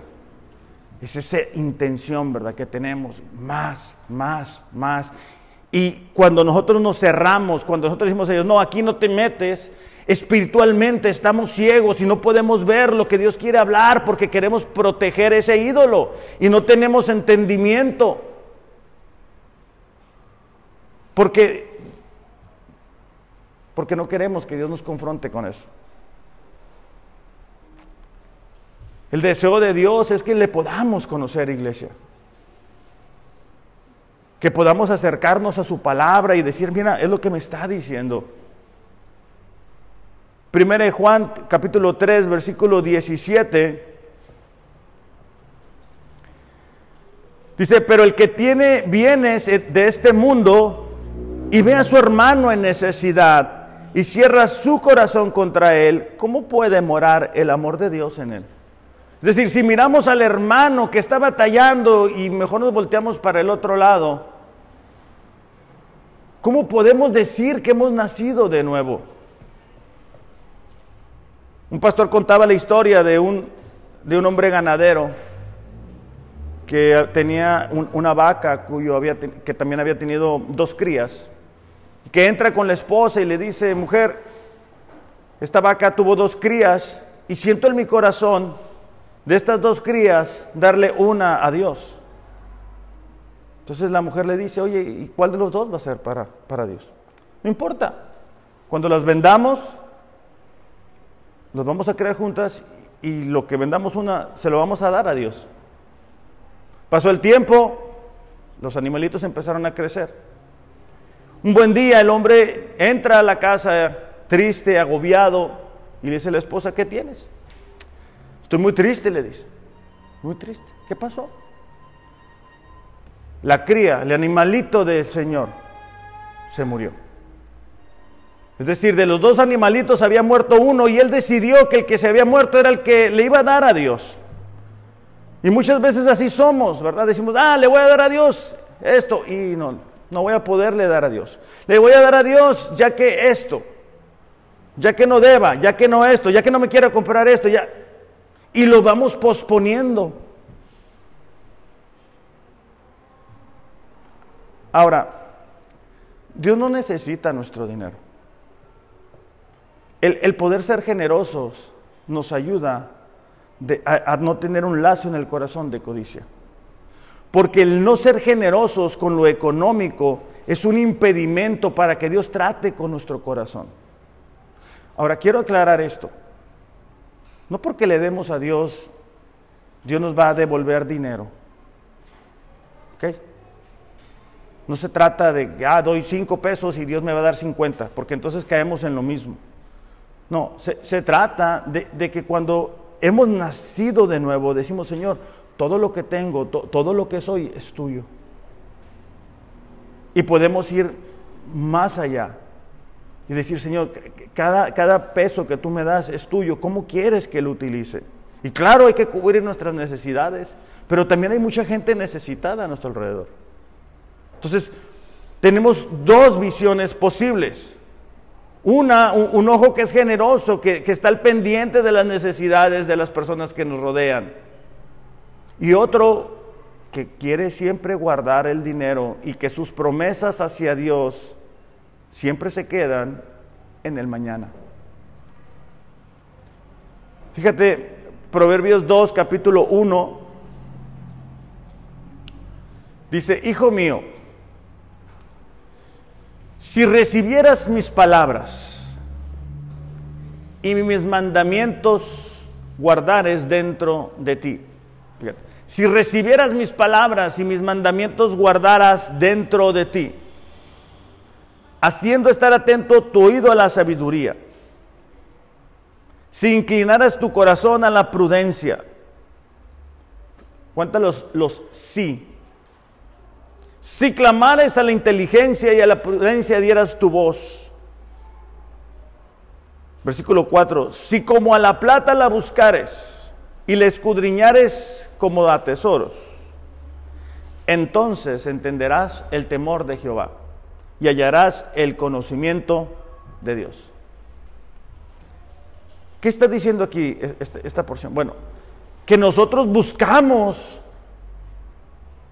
Es esa intención, ¿verdad? Que tenemos más, más, más. Y cuando nosotros nos cerramos, cuando nosotros decimos a Dios, no, aquí no te metes, espiritualmente estamos ciegos y no podemos ver lo que Dios quiere hablar porque queremos proteger ese ídolo y no tenemos entendimiento. Porque, porque no queremos que Dios nos confronte con eso. El deseo de Dios es que le podamos conocer, iglesia. Que podamos acercarnos a su palabra y decir, mira, es lo que me está diciendo. Primera de Juan, capítulo 3, versículo 17. Dice, pero el que tiene bienes de este mundo y ve a su hermano en necesidad y cierra su corazón contra él, ¿cómo puede morar el amor de Dios en él? Es decir, si miramos al hermano que está batallando y mejor nos volteamos para el otro lado, ¿cómo podemos decir que hemos nacido de nuevo? Un pastor contaba la historia de un, de un hombre ganadero que tenía una vaca cuyo había, que también había tenido dos crías, que entra con la esposa y le dice, mujer, esta vaca tuvo dos crías y siento en mi corazón de estas dos crías, darle una a Dios. Entonces la mujer le dice, oye, ¿y cuál de los dos va a ser para, para Dios? No importa. Cuando las vendamos, las vamos a crear juntas y lo que vendamos una, se lo vamos a dar a Dios. Pasó el tiempo, los animalitos empezaron a crecer. Un buen día el hombre entra a la casa triste, agobiado, y le dice a la esposa, ¿qué tienes? Estoy muy triste, le dice. Muy triste. ¿Qué pasó? La cría, el animalito del Señor, se murió. Es decir, de los dos animalitos había muerto uno y él decidió que el que se había muerto era el que le iba a dar a Dios. Y muchas veces así somos, ¿verdad? Decimos, ah, le voy a dar a Dios esto y no, no voy a poderle dar a Dios. Le voy a dar a Dios ya que esto, ya que no deba, ya que no esto, ya que no me quiera comprar esto, ya y lo vamos posponiendo. Ahora, Dios no necesita nuestro dinero. El, poder ser generosos nos ayuda a, a no tener un lazo en el corazón de codicia. Porque el no ser generosos con lo económico es un impedimento para que Dios trate con nuestro corazón. Ahora, quiero aclarar esto. No porque le demos a Dios, Dios nos va a devolver dinero. ¿Ok? No se trata de ah, doy cinco pesos y Dios me va a dar 50, porque entonces caemos en lo mismo. No, se, trata de, que cuando hemos nacido de nuevo, decimos, Señor, todo lo que tengo, todo lo que soy es tuyo. Y podemos ir más allá y decir, Señor, cada, cada peso que tú me das es tuyo, ¿cómo quieres que lo utilice? Y claro, hay que cubrir nuestras necesidades, pero también hay mucha gente necesitada a nuestro alrededor. Entonces, tenemos dos visiones posibles. Una, un, ojo que es generoso, que, que está al pendiente de las necesidades de las personas que nos rodean. Y otro que quiere siempre guardar el dinero y que sus promesas hacia Dios siempre se quedan en el mañana. Fíjate, Proverbios 2, capítulo 1, dice, Hijo mío, si recibieras mis palabras y mis mandamientos guardares dentro de ti. Si recibieras mis palabras y mis mandamientos guardaras dentro de ti, haciendo estar atento tu oído a la sabiduría, si inclinaras tu corazón a la prudencia, cuenta los, los sí, si clamares a la inteligencia y a la prudencia dieras tu voz. Versículo 4. Si como a la plata la buscares y la escudriñares como a tesoros, entonces entenderás el temor de Jehová y hallarás el conocimiento de Dios. ¿Qué está diciendo aquí esta, esta porción? Bueno, que nosotros buscamos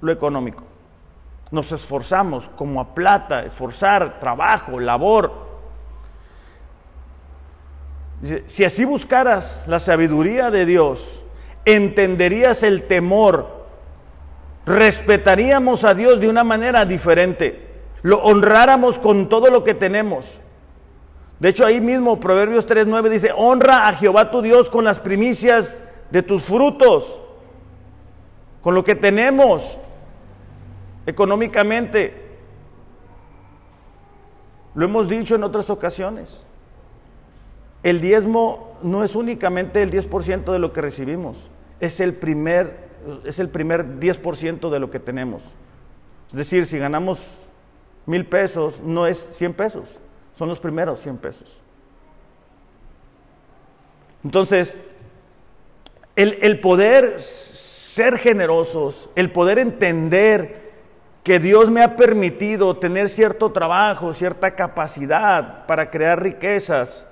lo económico. Nos esforzamos como a plata, esforzar, trabajo, labor. si así buscaras la sabiduría de Dios, entenderías el temor, respetaríamos a Dios de una manera diferente, lo honráramos con todo lo que tenemos. De hecho, ahí mismo Proverbios 3.9 dice, honra a Jehová tu Dios con las primicias de tus frutos, con lo que tenemos económicamente. Lo hemos dicho en otras ocasiones. El diezmo no es únicamente el 10% de lo que recibimos, es el primer, es el primer 10% de lo que tenemos. Es decir, si ganamos mil pesos, no es 100 pesos, son los primeros 100 pesos. Entonces, el, el poder ser generosos, el poder entender que Dios me ha permitido tener cierto trabajo, cierta capacidad para crear riquezas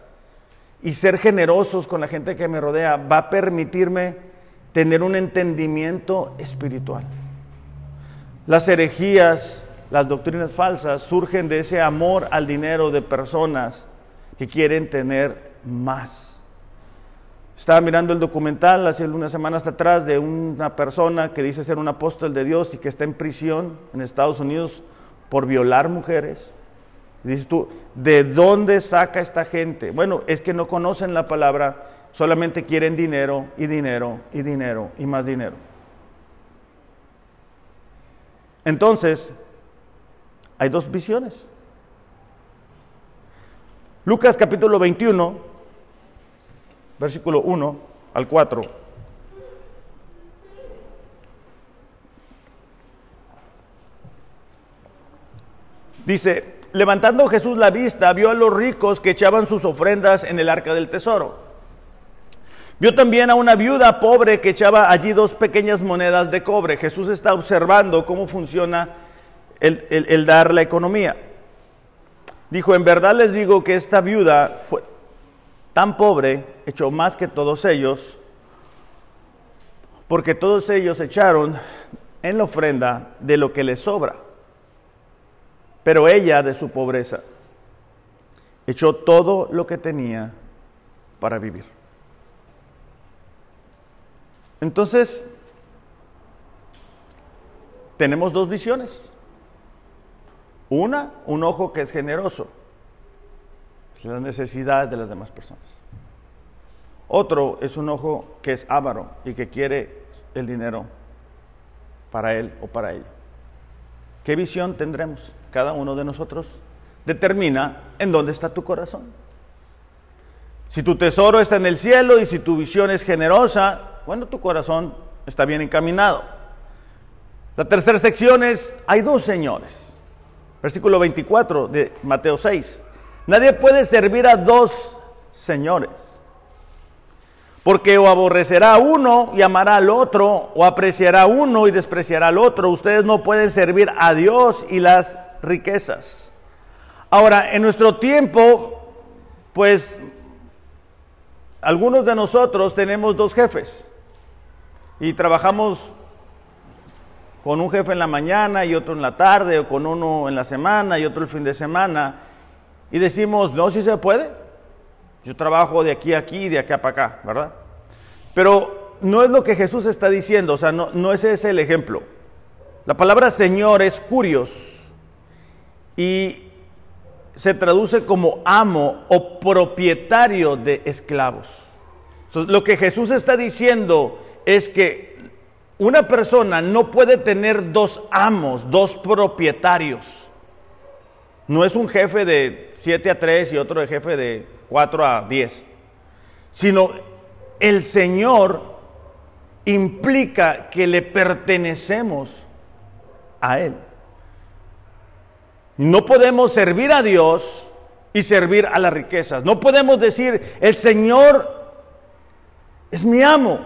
y ser generosos con la gente que me rodea, va a permitirme tener un entendimiento espiritual. Las herejías, las doctrinas falsas surgen de ese amor al dinero de personas que quieren tener más. Estaba mirando el documental hace unas semanas atrás de una persona que dice ser un apóstol de Dios y que está en prisión en Estados Unidos por violar mujeres. dices tú, ¿de dónde saca esta gente? Bueno, es que no conocen la palabra, solamente quieren dinero y dinero y dinero y más dinero. Entonces, hay dos visiones. Lucas capítulo 21 versículo 1 al 4. Dice, levantando Jesús la vista, vio a los ricos que echaban sus ofrendas en el arca del tesoro. Vio también a una viuda pobre que echaba allí dos pequeñas monedas de cobre. Jesús está observando cómo funciona el, el dar la economía. Dijo, en verdad les digo que esta viuda fue, tan pobre, echó más que todos ellos, porque todos ellos echaron en la ofrenda de lo que les sobra. Pero ella de su pobreza echó todo lo que tenía para vivir. Entonces, tenemos dos visiones. Una, un ojo que es generoso las necesidades de las demás personas. Otro es un ojo que es avaro y que quiere el dinero para él o para ella. ¿Qué visión tendremos? Cada uno de nosotros determina en dónde está tu corazón. Si tu tesoro está en el cielo y si tu visión es generosa, bueno, tu corazón está bien encaminado. La tercera sección es, hay dos señores. Versículo 24 de Mateo 6. Nadie puede servir a dos señores, Porque o aborrecerá a uno y amará al otro, o apreciará a uno y despreciará al otro. Ustedes no pueden servir a Dios y las riquezas. Ahora, en nuestro tiempo, pues algunos de nosotros tenemos dos jefes y trabajamos con un jefe en la mañana y otro en la tarde, o con uno en la semana y otro el fin de semana, y decimos, no, si se puede. Yo trabajo de aquí a aquí y de acá para acá, ¿verdad? Pero no es lo que Jesús está diciendo, o sea, no, no es ese el ejemplo. La palabra Señor es curios y se traduce como amo o propietario de esclavos. Lo que Jesús está diciendo es que una persona no puede tener dos amos, dos propietarios. No es un jefe de 7 a 3 y otro de jefe de 4 a 10, sino el Señor implica que le pertenecemos a Él. No podemos servir a Dios y servir a las riquezas. No podemos decir, el Señor es mi amo.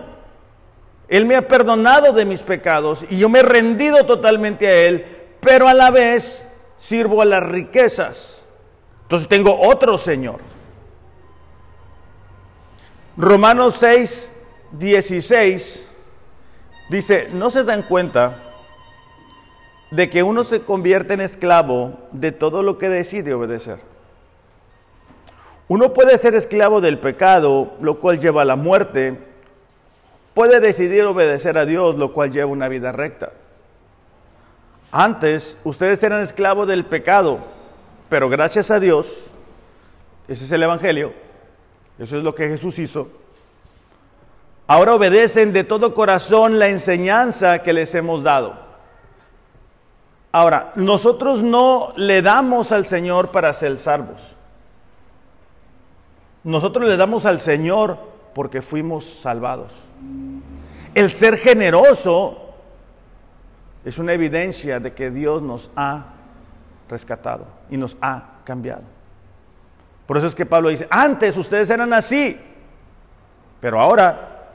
Él me ha perdonado de mis pecados y yo me he rendido totalmente a Él, pero a la vez sirvo a las riquezas. Entonces tengo otro Señor. Romanos 6, 16 dice, ¿no se dan cuenta de que uno se convierte en esclavo de todo lo que decide obedecer? Uno puede ser esclavo del pecado, lo cual lleva a la muerte. Puede decidir obedecer a Dios, lo cual lleva una vida recta. Antes ustedes eran esclavos del pecado, pero gracias a Dios, ese es el Evangelio, eso es lo que Jesús hizo. Ahora obedecen de todo corazón la enseñanza que les hemos dado. Ahora, nosotros no le damos al Señor para ser salvos. Nosotros le damos al Señor porque fuimos salvados. El ser generoso es una evidencia de que Dios nos ha rescatado y nos ha cambiado. Por eso es que Pablo dice, antes ustedes eran así, pero ahora,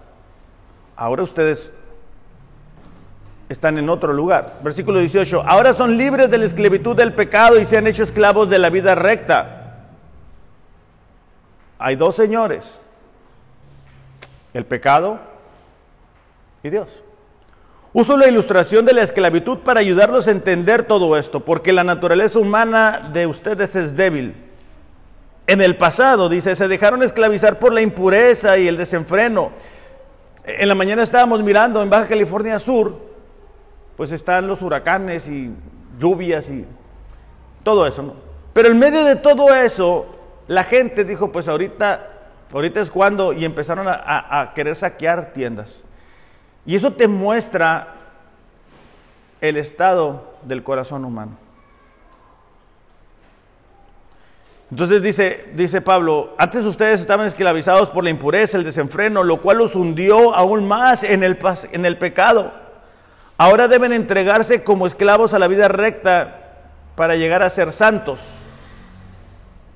ahora ustedes están en otro lugar. Versículo 18, ahora son libres de la esclavitud del pecado y se han hecho esclavos de la vida recta. Hay dos señores, el pecado y Dios. Uso la ilustración de la esclavitud para ayudarlos a entender todo esto, porque la naturaleza humana de ustedes es débil. En el pasado, dice, se dejaron esclavizar por la impureza y el desenfreno. En la mañana estábamos mirando en Baja California Sur, pues están los huracanes y lluvias y todo eso, ¿no? Pero en medio de todo eso, la gente dijo, pues ahorita, ahorita es cuando, y empezaron a, a querer saquear tiendas. Y eso te muestra el estado del corazón humano. Entonces dice, dice Pablo, antes ustedes estaban esclavizados por la impureza, el desenfreno, lo cual los hundió aún más en el, en el pecado. Ahora deben entregarse como esclavos a la vida recta para llegar a ser santos.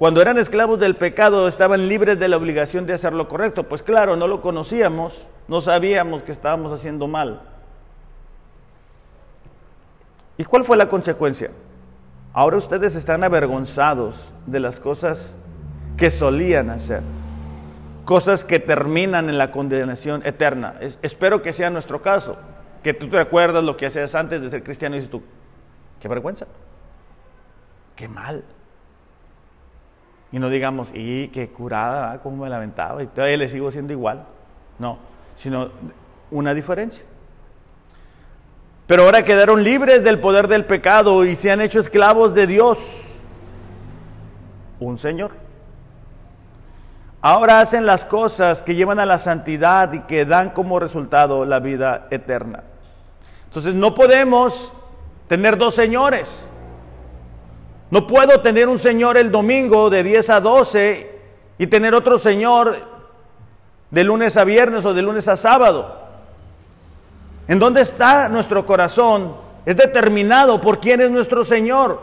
Cuando eran esclavos del pecado estaban libres de la obligación de hacer lo correcto. Pues claro, no lo conocíamos, no sabíamos que estábamos haciendo mal. ¿Y cuál fue la consecuencia? Ahora ustedes están avergonzados de las cosas que solían hacer, cosas que terminan en la condenación eterna. espero que sea nuestro caso, que tú te acuerdas lo que hacías antes de ser cristiano y dices tú, qué vergüenza, qué mal. Y no digamos, y qué curada, cómo me lamentaba, y todavía le sigo siendo igual. No, sino una diferencia. Pero ahora quedaron libres del poder del pecado y se han hecho esclavos de Dios, un Señor. Ahora hacen las cosas que llevan a la santidad y que dan como resultado la vida eterna. Entonces no podemos tener dos señores. No puedo tener un señor el domingo de 10 a 12 y tener otro señor de lunes a viernes o de lunes a sábado. En dónde está nuestro corazón es determinado por quién es nuestro Señor,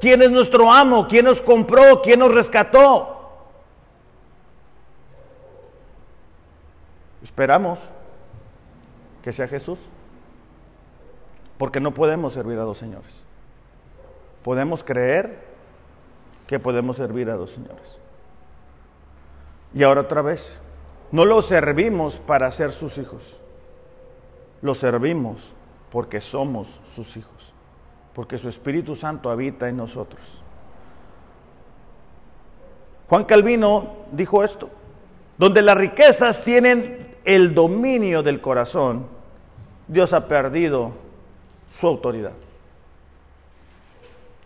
quién es nuestro amo, quién nos compró, quién nos rescató. Esperamos que sea Jesús, porque no podemos servir a dos señores. Podemos creer que podemos servir a dos señores. Y ahora otra vez, no lo servimos para ser sus hijos, lo servimos porque somos sus hijos, porque su Espíritu Santo habita en nosotros. Juan Calvino dijo esto, donde las riquezas tienen el dominio del corazón, Dios ha perdido su autoridad.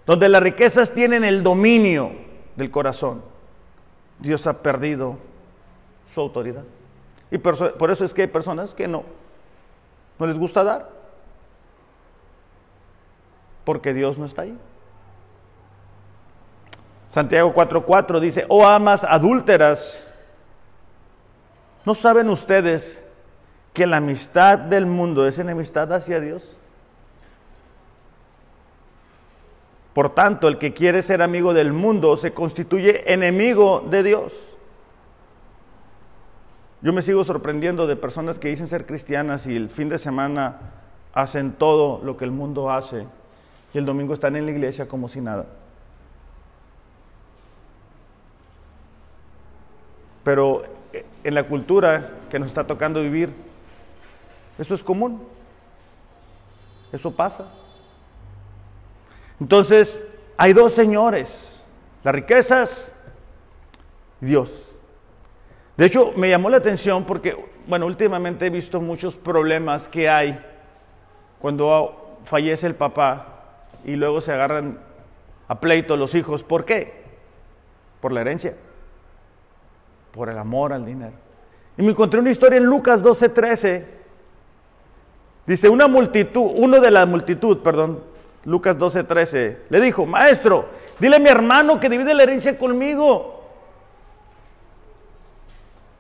Donde las riquezas tienen el dominio del corazón, Dios ha perdido su autoridad. Y por eso es que hay personas que no, no les gusta dar, porque Dios no está ahí. Santiago 4:4 dice, oh amas adúlteras, ¿no saben ustedes que la amistad del mundo es enemistad hacia Dios? Por tanto, el que quiere ser amigo del mundo se constituye enemigo de Dios. Yo me sigo sorprendiendo de personas que dicen ser cristianas y el fin de semana hacen todo lo que el mundo hace y el domingo están en la iglesia como si nada. Pero eh, en la cultura que nos está tocando vivir, eso es común. Eso pasa. Entonces, hay dos señores, las riquezas y Dios. De hecho, me llamó la atención porque, bueno, últimamente he visto muchos problemas que hay cuando fallece el papá y luego se agarran a pleito los hijos. ¿Por qué? Por la herencia por el amor al dinero. Y me encontré una historia en Lucas 12:13. Dice, una multitud, uno de la multitud, perdón, Lucas 12:13, le dijo, maestro, dile a mi hermano que divide la herencia conmigo.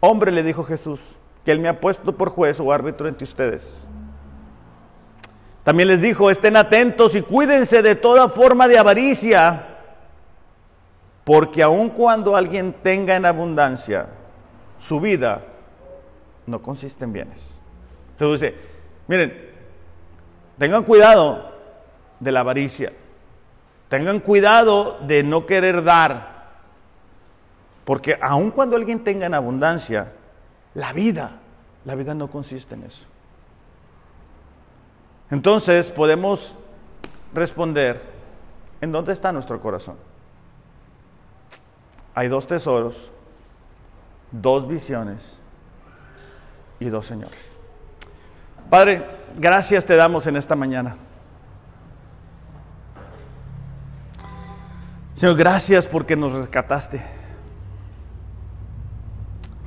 Hombre, le dijo Jesús, que él me ha puesto por juez o árbitro entre ustedes. También les dijo, estén atentos y cuídense de toda forma de avaricia porque aun cuando alguien tenga en abundancia, su vida no consiste en bienes. Entonces dice, miren, tengan cuidado de la avaricia, tengan cuidado de no querer dar, porque aun cuando alguien tenga en abundancia, la vida, la vida no consiste en eso. Entonces podemos responder, ¿en dónde está nuestro corazón? hay dos tesoros, dos visiones y dos señores. Padre, gracias te damos en esta mañana. Señor, gracias porque nos rescataste.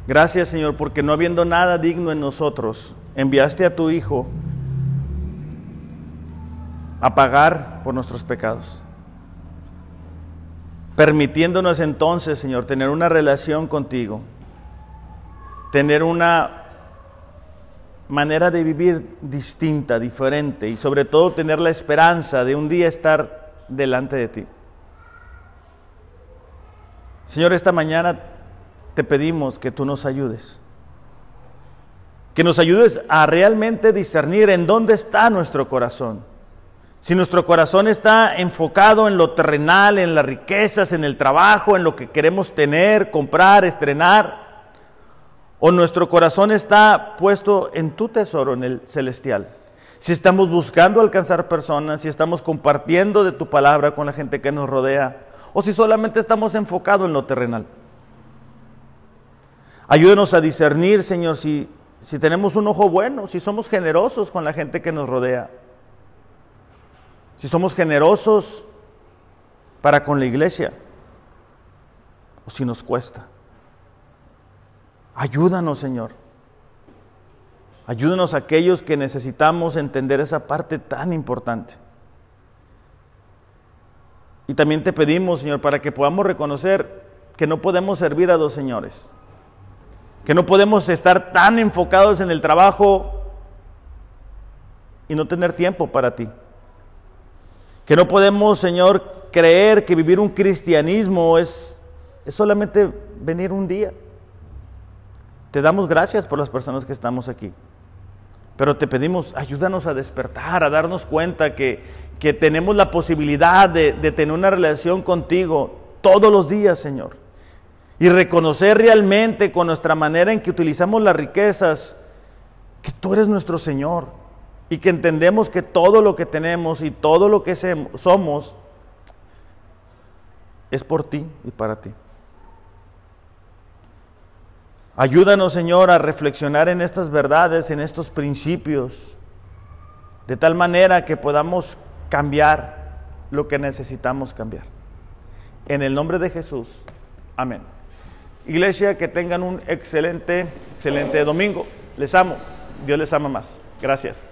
Gracias, Señor, porque no habiendo nada digno en nosotros, enviaste a tu Hijo a pagar por nuestros pecados permitiéndonos entonces, Señor, tener una relación contigo, tener una manera de vivir distinta, diferente y sobre todo tener la esperanza de un día estar delante de ti. Señor, esta mañana te pedimos que tú nos ayudes, que nos ayudes a realmente discernir en dónde está nuestro corazón si nuestro corazón está enfocado en lo terrenal, en las riquezas, en el trabajo, en lo que queremos tener, comprar, estrenar, o nuestro corazón está puesto en tu tesoro, en el celestial. Si estamos buscando alcanzar personas, si estamos compartiendo de tu palabra con la gente que nos rodea, o si solamente estamos enfocados en lo terrenal. Ayúdenos a discernir, Señor, si, si tenemos un ojo bueno, si somos generosos con la gente que nos rodea si somos generosos para con la iglesia o si nos cuesta. Ayúdanos, Señor. Ayúdanos a aquellos que necesitamos entender esa parte tan importante. Y también te pedimos, Señor, para que podamos reconocer que no podemos servir a dos señores, que no podemos estar tan enfocados en el trabajo y no tener tiempo para ti. Que no podemos, Señor, creer que vivir un cristianismo es, es solamente venir un día. Te damos gracias por las personas que estamos aquí. Pero te pedimos, ayúdanos a despertar, a darnos cuenta que, que tenemos la posibilidad de, tener una relación contigo todos los días, Señor. Y reconocer realmente con nuestra manera en que utilizamos las riquezas que tú eres nuestro Señor y que entendemos que todo lo que tenemos y todo lo que somos es por ti y para ti. Ayúdanos, Señor, a reflexionar en estas verdades, en estos principios, de tal manera que podamos cambiar lo que necesitamos cambiar. En el nombre de Jesús. Amén. Iglesia, que tengan un excelente, excelente domingo. Les amo. Dios les ama más. Gracias.